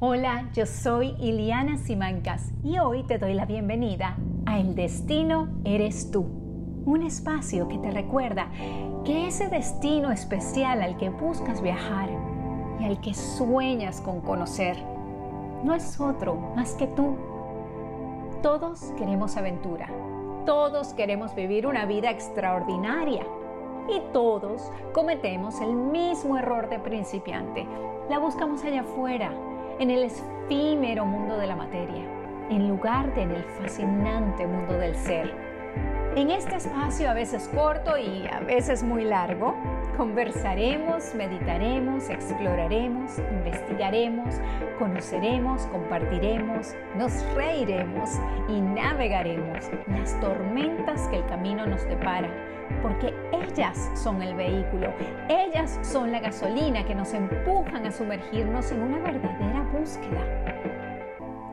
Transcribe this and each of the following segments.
Hola, yo soy Iliana Simancas y hoy te doy la bienvenida a El Destino Eres Tú, un espacio que te recuerda que ese destino especial al que buscas viajar y al que sueñas con conocer no es otro más que tú. Todos queremos aventura, todos queremos vivir una vida extraordinaria y todos cometemos el mismo error de principiante. La buscamos allá afuera en el efímero mundo de la materia, en lugar de en el fascinante mundo del ser. En este espacio, a veces corto y a veces muy largo, conversaremos, meditaremos, exploraremos, investigaremos, conoceremos, compartiremos, nos reiremos y navegaremos las tormentas que el camino nos depara porque ellas son el vehículo, ellas son la gasolina que nos empujan a sumergirnos en una verdadera búsqueda.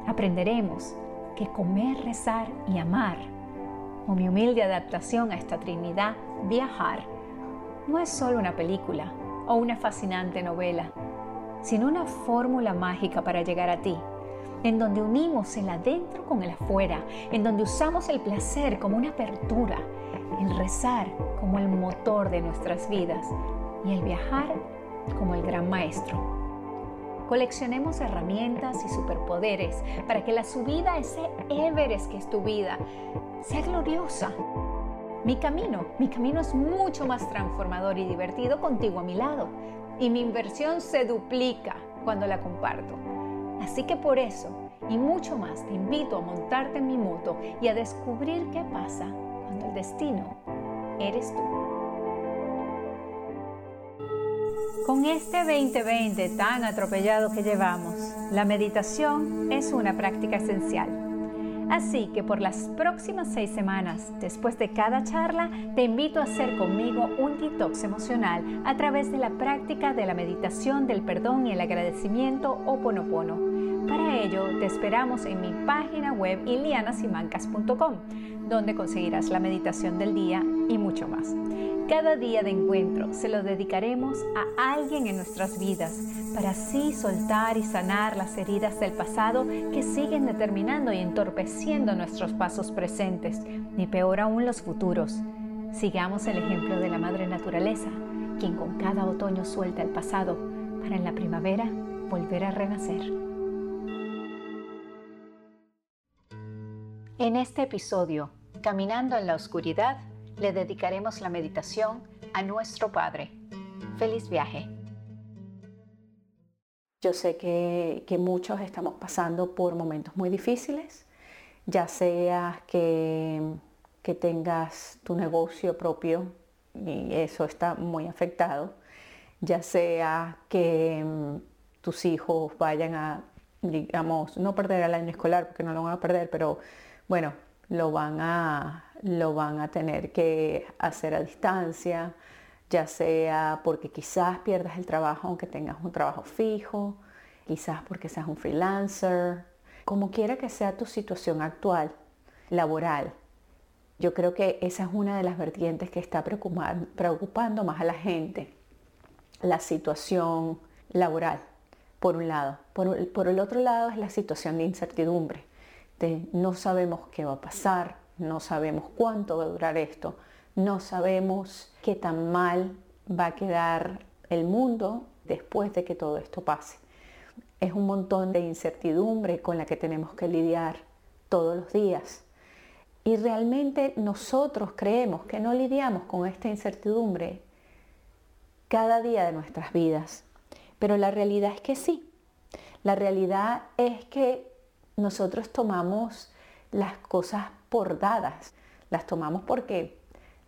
Aprenderemos que comer, rezar y amar, o mi humilde adaptación a esta Trinidad, viajar, no es solo una película o una fascinante novela, sino una fórmula mágica para llegar a ti en donde unimos el adentro con el afuera, en donde usamos el placer como una apertura, el rezar como el motor de nuestras vidas y el viajar como el gran maestro. Coleccionemos herramientas y superpoderes para que la subida a ese Everest que es tu vida sea gloriosa. Mi camino, mi camino es mucho más transformador y divertido contigo a mi lado y mi inversión se duplica cuando la comparto. Así que por eso y mucho más te invito a montarte en mi moto y a descubrir qué pasa cuando el destino eres tú. Con este 2020 tan atropellado que llevamos, la meditación es una práctica esencial. Así que por las próximas seis semanas, después de cada charla, te invito a hacer conmigo un detox emocional a través de la práctica de la meditación del perdón y el agradecimiento o ponopono para ello, te esperamos en mi página web ilianasimancas.com, donde conseguirás la meditación del día y mucho más. Cada día de encuentro se lo dedicaremos a alguien en nuestras vidas para así soltar y sanar las heridas del pasado que siguen determinando y entorpeciendo nuestros pasos presentes, ni peor aún los futuros. Sigamos el ejemplo de la Madre Naturaleza, quien con cada otoño suelta el pasado para en la primavera volver a renacer. En este episodio, Caminando en la Oscuridad, le dedicaremos la meditación a nuestro Padre. Feliz viaje. Yo sé que, muchos estamos pasando por momentos muy difíciles, ya sea que, que tengas tu negocio propio y eso está muy afectado, ya sea que mm, tus hijos vayan a, digamos, no perder el año escolar, porque no lo van a perder, pero bueno, lo van a, lo van a tener que hacer a distancia, ya sea porque quizás pierdas el trabajo aunque tengas un trabajo fijo, quizás porque seas un freelancer, como quiera que sea tu situación actual, laboral. Yo creo que esa es una de las vertientes que está preocupando más a la gente, la situación laboral, por un lado. Por, por el otro lado es la situación de incertidumbre no sabemos qué va a pasar, no sabemos cuánto va a durar esto, no sabemos qué tan mal va a quedar el mundo después de que todo esto pase. Es un montón de incertidumbre con la que tenemos que lidiar todos los días. Y realmente nosotros creemos que no lidiamos con esta incertidumbre cada día de nuestras vidas. Pero la realidad es que sí. La realidad es que nosotros tomamos las cosas por dadas. Las tomamos porque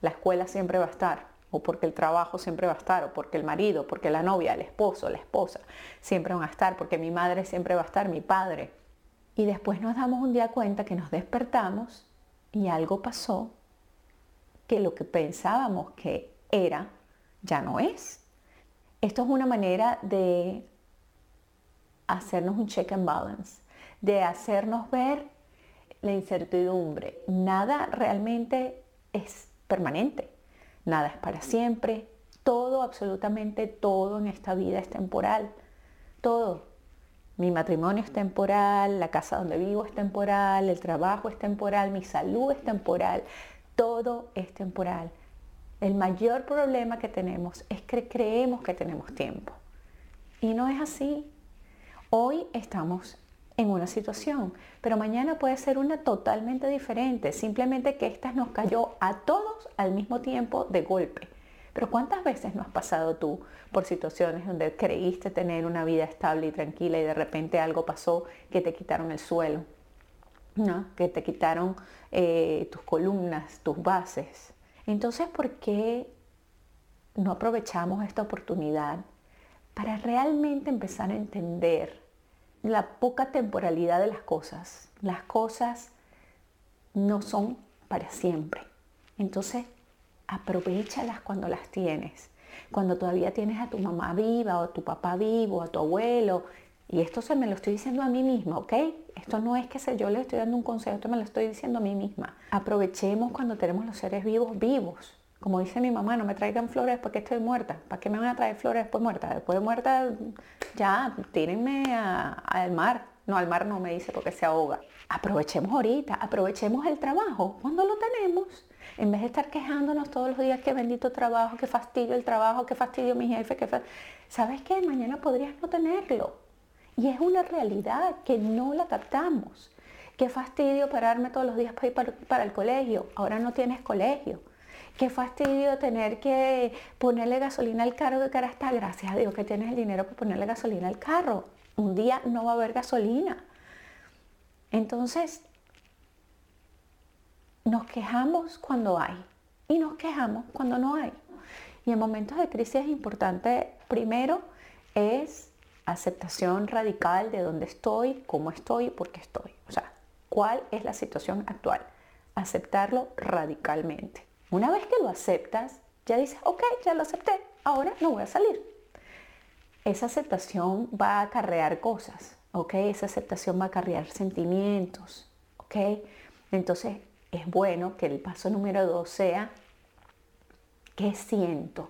la escuela siempre va a estar, o porque el trabajo siempre va a estar, o porque el marido, porque la novia, el esposo, la esposa siempre van a estar, porque mi madre siempre va a estar, mi padre. Y después nos damos un día cuenta que nos despertamos y algo pasó que lo que pensábamos que era ya no es. Esto es una manera de hacernos un check and balance de hacernos ver la incertidumbre. Nada realmente es permanente, nada es para siempre, todo, absolutamente todo en esta vida es temporal, todo. Mi matrimonio es temporal, la casa donde vivo es temporal, el trabajo es temporal, mi salud es temporal, todo es temporal. El mayor problema que tenemos es que creemos que tenemos tiempo. Y no es así. Hoy estamos en una situación, pero mañana puede ser una totalmente diferente, simplemente que esta nos cayó a todos al mismo tiempo de golpe. Pero ¿cuántas veces no has pasado tú por situaciones donde creíste tener una vida estable y tranquila y de repente algo pasó que te quitaron el suelo? ¿no? Que te quitaron eh, tus columnas, tus bases. Entonces, ¿por qué no aprovechamos esta oportunidad para realmente empezar a entender la poca temporalidad de las cosas? Las cosas no son para siempre. Entonces, aprovechalas cuando las tienes. Cuando todavía tienes a tu mamá viva o a tu papá vivo, a tu abuelo. Y esto se me lo estoy diciendo a mí misma, ¿ok? Esto no es que yo le estoy dando un consejo, esto me lo estoy diciendo a mí misma. Aprovechemos cuando tenemos los seres vivos vivos. Como dice mi mamá, no me traigan flores después que estoy muerta. ¿Para qué me van a traer flores después muerta? Después de muerta, ya, tírenme al mar. No, al mar no me dice porque se ahoga. Aprovechemos ahorita, aprovechemos el trabajo cuando lo tenemos en vez de estar quejándonos todos los días, qué bendito trabajo, qué fastidio el trabajo, qué fastidio mi jefe, qué ¿sabes qué? Mañana podrías no tenerlo. Y es una realidad que no la captamos. Qué fastidio pararme todos los días para ir para, el colegio. Ahora no tienes colegio. Qué fastidio tener que ponerle gasolina al carro de cara está. Gracias a Dios que tienes el dinero para ponerle gasolina al carro. Un día no va a haber gasolina. Entonces, nos quejamos cuando hay y nos quejamos cuando no hay. Y en momentos de crisis es importante, primero, es aceptación radical de dónde estoy, cómo estoy, por qué estoy. O sea, cuál es la situación actual. Aceptarlo radicalmente. Una vez que lo aceptas, ya dices, ok, ya lo acepté, ahora no voy a salir. Esa aceptación va a acarrear cosas, ok, esa aceptación va a acarrear sentimientos, ok. Entonces es bueno que el paso número dos sea qué siento,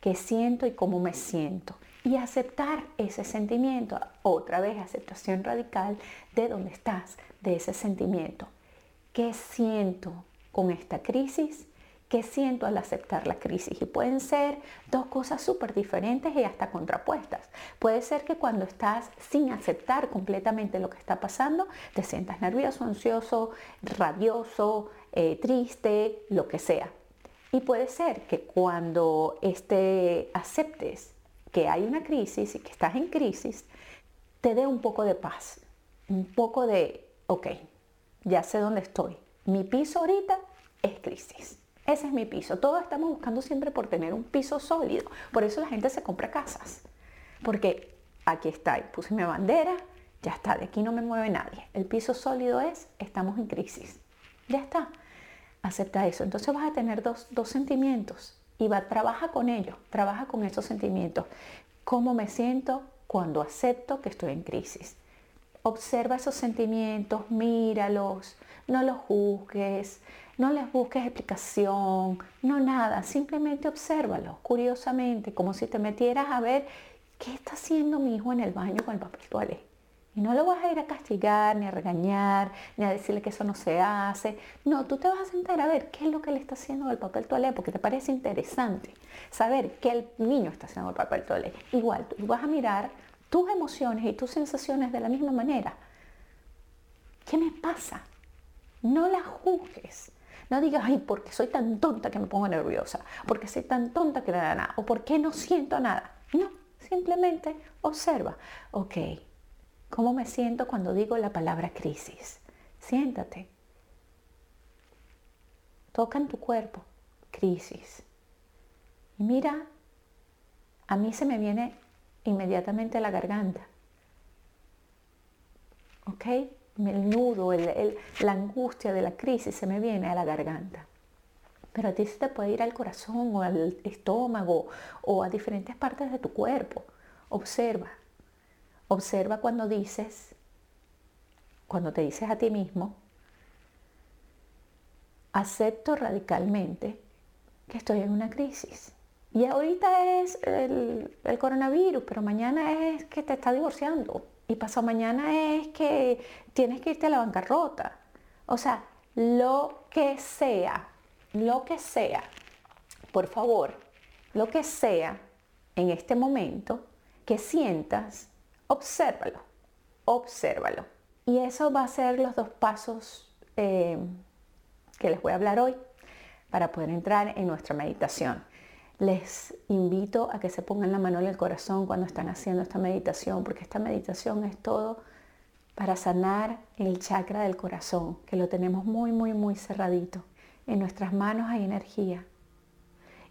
qué siento y cómo me siento. Y aceptar ese sentimiento, otra vez aceptación radical de dónde estás, de ese sentimiento. ¿Qué siento con esta crisis? ¿Qué siento al aceptar la crisis? Y pueden ser dos cosas súper diferentes y hasta contrapuestas. Puede ser que cuando estás sin aceptar completamente lo que está pasando, te sientas nervioso, ansioso, rabioso, eh, triste, lo que sea. Y puede ser que cuando este, aceptes que hay una crisis y que estás en crisis, te dé un poco de paz, un poco de, ok, ya sé dónde estoy. Mi piso ahorita es crisis. Ese es mi piso. Todos estamos buscando siempre por tener un piso sólido. Por eso la gente se compra casas. Porque aquí está, puse mi bandera, ya está, de aquí no me mueve nadie. El piso sólido es, estamos en crisis. Ya está. Acepta eso. Entonces vas a tener dos, dos sentimientos y va, trabaja con ellos, trabaja con esos sentimientos. ¿Cómo me siento cuando acepto que estoy en crisis? Observa esos sentimientos, míralos, no los juzgues, no les busques explicación, no nada, simplemente obsérvalo curiosamente, como si te metieras a ver qué está haciendo mi hijo en el baño con el papel toalé. Y no lo vas a ir a castigar, ni a regañar, ni a decirle que eso no se hace. No, tú te vas a sentar a ver qué es lo que le está haciendo el papel toalé, porque te parece interesante saber qué el niño está haciendo el papel toalé. Igual, tú vas a mirar tus emociones y tus sensaciones de la misma manera. ¿Qué me pasa? No la juzgues. No digas, ay, porque soy tan tonta que me pongo nerviosa, porque soy tan tonta que nada, nada, o porque no siento nada. No, simplemente observa, ok, ¿cómo me siento cuando digo la palabra crisis? Siéntate. Toca en tu cuerpo, crisis. Y mira, a mí se me viene inmediatamente a la garganta. ¿Ok? el nudo, la angustia de la crisis se me viene a la garganta. Pero a ti se te puede ir al corazón o al estómago o a diferentes partes de tu cuerpo. Observa. Observa cuando dices, cuando te dices a ti mismo, acepto radicalmente que estoy en una crisis. Y ahorita es el, coronavirus, pero mañana es que te está divorciando y pasado mañana es que tienes que irte a la bancarrota. O sea, lo que sea, lo que sea, por favor, lo que sea en este momento que sientas, obsérvalo, obsérvalo. Y eso va a ser los dos pasos eh, que les voy a hablar hoy para poder entrar en nuestra meditación. Les invito a que se pongan la mano en el corazón cuando están haciendo esta meditación, porque esta meditación es todo para sanar el chakra del corazón, que lo tenemos muy, muy, muy cerradito. En nuestras manos hay energía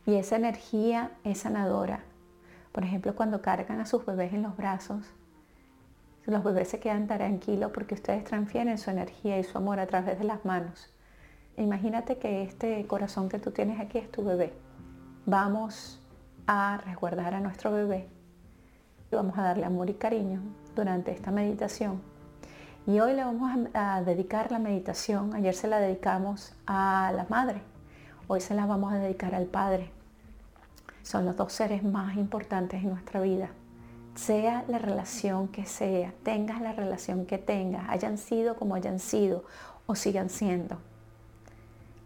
y esa energía es sanadora. Por ejemplo, cuando cargan a sus bebés en los brazos, los bebés se quedan tranquilos porque ustedes transfieren su energía y su amor a través de las manos. Imagínate que este corazón que tú tienes aquí es tu bebé. Vamos a resguardar a nuestro bebé. y Vamos a darle amor y cariño durante esta meditación. Y hoy le vamos a, dedicar la meditación. Ayer se la dedicamos a la madre. Hoy se la vamos a dedicar al padre. Son los dos seres más importantes en nuestra vida. Sea la relación que sea, tengas la relación que tengas, hayan sido como hayan sido o sigan siendo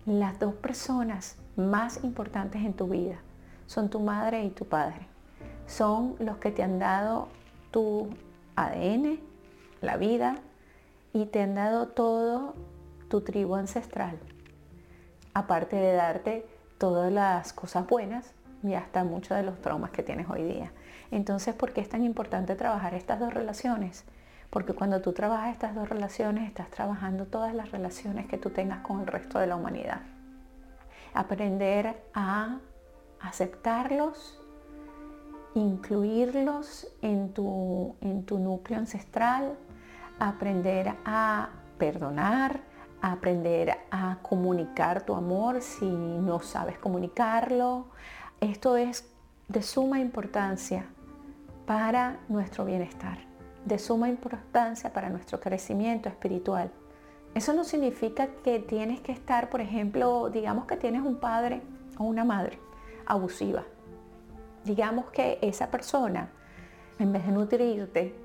las dos personas más importantes en tu vida son tu madre y tu padre. Son los que te han dado tu ADN, la vida, y te han dado todo tu tribu ancestral. Aparte de darte todas las cosas buenas y hasta muchos de los traumas que tienes hoy día. Entonces, ¿por qué es tan importante trabajar estas dos relaciones? Porque cuando tú trabajas estas dos relaciones, estás trabajando todas las relaciones que tú tengas con el resto de la humanidad. Aprender a aceptarlos, incluirlos en tu, en tu núcleo ancestral, aprender a perdonar, aprender a comunicar tu amor si no sabes comunicarlo. Esto es de suma importancia para nuestro bienestar de suma importancia para nuestro crecimiento espiritual. Eso no significa que tienes que estar, por ejemplo, digamos que tienes un padre o una madre abusiva. Digamos que esa persona, en vez de nutrirte,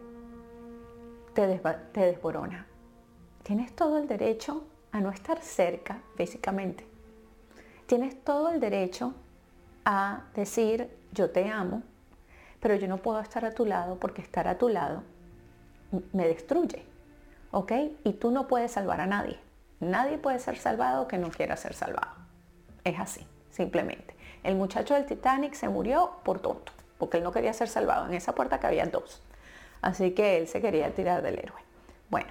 te, te desborona. Tienes todo el derecho a no estar cerca físicamente. Tienes todo el derecho a decir, yo te amo, pero yo no puedo estar a tu lado porque estar a tu lado me destruye. ¿Ok? Y tú no puedes salvar a nadie. Nadie puede ser salvado que no quiera ser salvado. Es así, simplemente. El muchacho del Titanic se murió por tonto, porque él no quería ser salvado. En esa puerta había dos. Así que él se quería tirar del héroe. Bueno,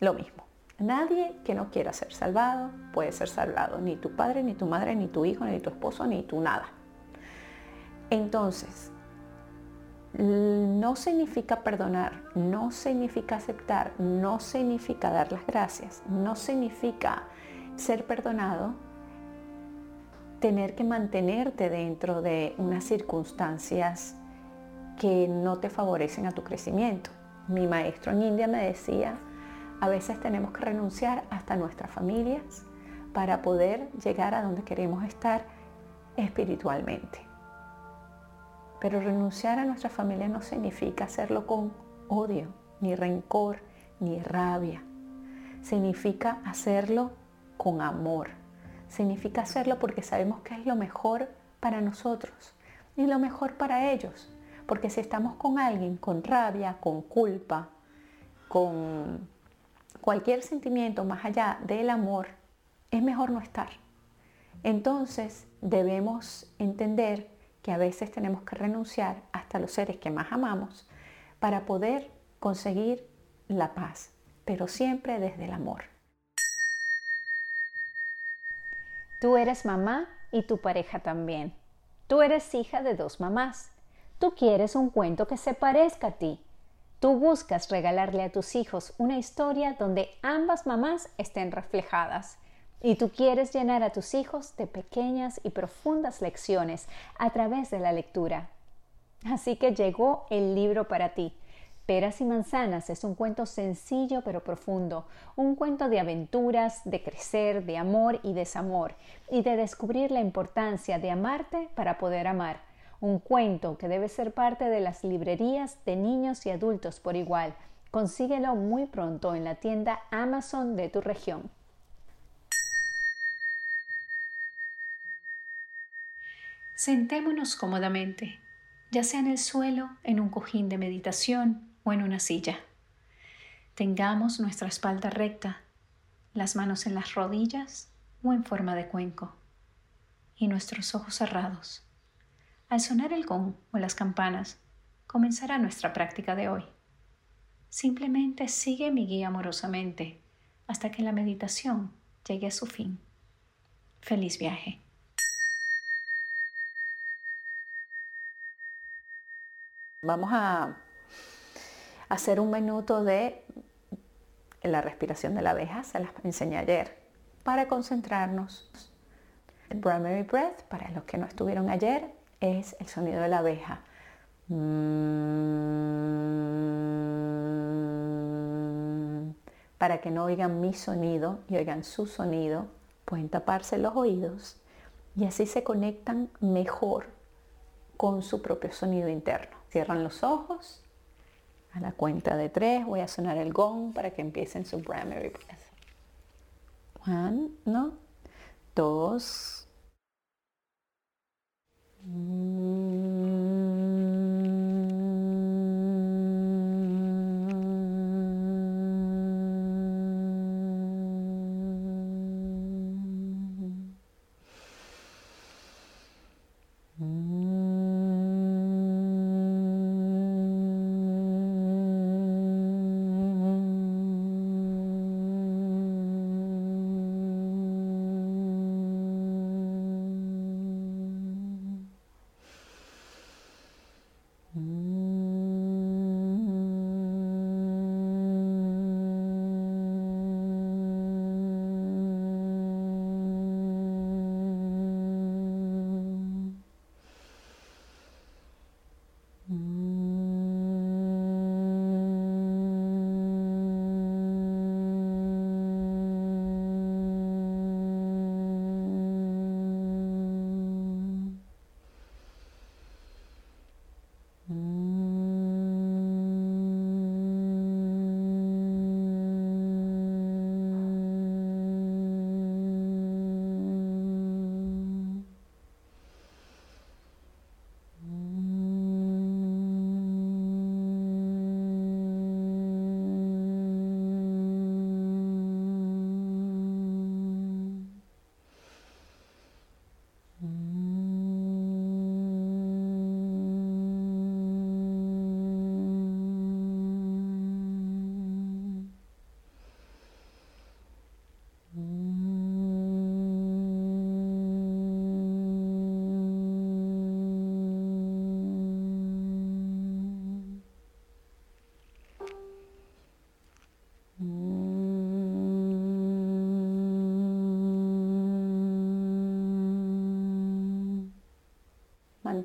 lo mismo. Nadie que no quiera ser salvado puede ser salvado. Ni tu padre, ni tu madre, ni tu hijo, ni tu esposo, ni tu nada. Entonces, no significa perdonar, no significa aceptar, no significa dar las gracias, no significa ser perdonado, tener que mantenerte dentro de unas circunstancias que no te favorecen a tu crecimiento. Mi maestro en India me decía, a veces tenemos que renunciar hasta nuestras familias para poder llegar a donde queremos estar espiritualmente. Pero renunciar a nuestra familia no significa hacerlo con odio, ni rencor, ni rabia. Significa hacerlo con amor. Significa hacerlo porque sabemos que es lo mejor para nosotros y lo mejor para ellos. Porque si estamos con alguien con rabia, con culpa, con cualquier sentimiento más allá del amor, es mejor no estar. Entonces debemos entender que a veces tenemos que renunciar hasta los seres que más amamos para poder conseguir la paz, pero siempre desde el amor. Tú eres mamá y tu pareja también. Tú eres hija de dos mamás. Tú quieres un cuento que se parezca a ti. Tú buscas regalarle a tus hijos una historia donde ambas mamás estén reflejadas y tú quieres llenar a tus hijos de pequeñas y profundas lecciones a través de la lectura. Así que llegó el libro para ti. Peras y manzanas es un cuento sencillo pero profundo, un cuento de aventuras, de crecer, de amor y desamor, y de descubrir la importancia de amarte para poder amar. Un cuento que debe ser parte de las librerías de niños y adultos por igual, Consíguelo muy pronto en la tienda Amazon de tu región. Sentémonos cómodamente, ya sea en el suelo, en un cojín de meditación o en una silla. Tengamos nuestra espalda recta, las manos en las rodillas o en forma de cuenco y nuestros ojos cerrados. Al sonar el gong o las campanas, comenzará nuestra práctica de hoy. Simplemente sigue mi guía amorosamente hasta que la meditación llegue a su fin. Feliz viaje. Vamos a hacer un minuto de la respiración de la abeja, se las enseñé ayer, para concentrarnos. El primary breath, para los que no estuvieron ayer, es el sonido de la abeja. Para que no oigan mi sonido y oigan su sonido, pueden taparse los oídos y así se conectan mejor con su propio sonido interno. Cierran los ojos. A la cuenta de tres voy a sonar el gong para que empiecen su primary breath. One, no, dos.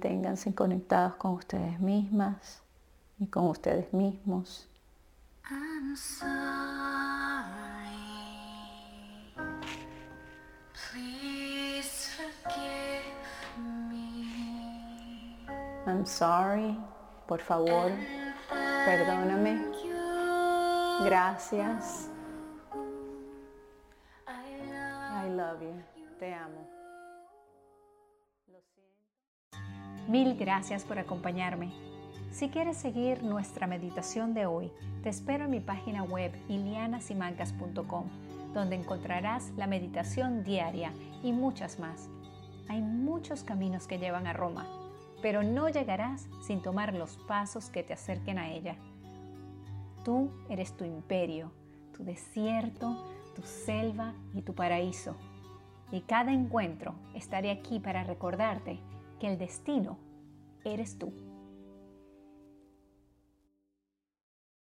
Manténganse conectados con ustedes mismas y con ustedes mismos. I'm sorry. Please forgive me. I'm sorry. Por favor, perdóname. Gracias. Mil gracias por acompañarme. Si quieres seguir nuestra meditación de hoy, te espero en mi página web ilianasimancas.com, donde encontrarás la meditación diaria y muchas más. Hay muchos caminos que llevan a Roma, pero no llegarás sin tomar los pasos que te acerquen a ella. Tú eres tu imperio, tu desierto, tu selva y tu paraíso. Y cada encuentro estaré aquí para recordarte el destino eres tú.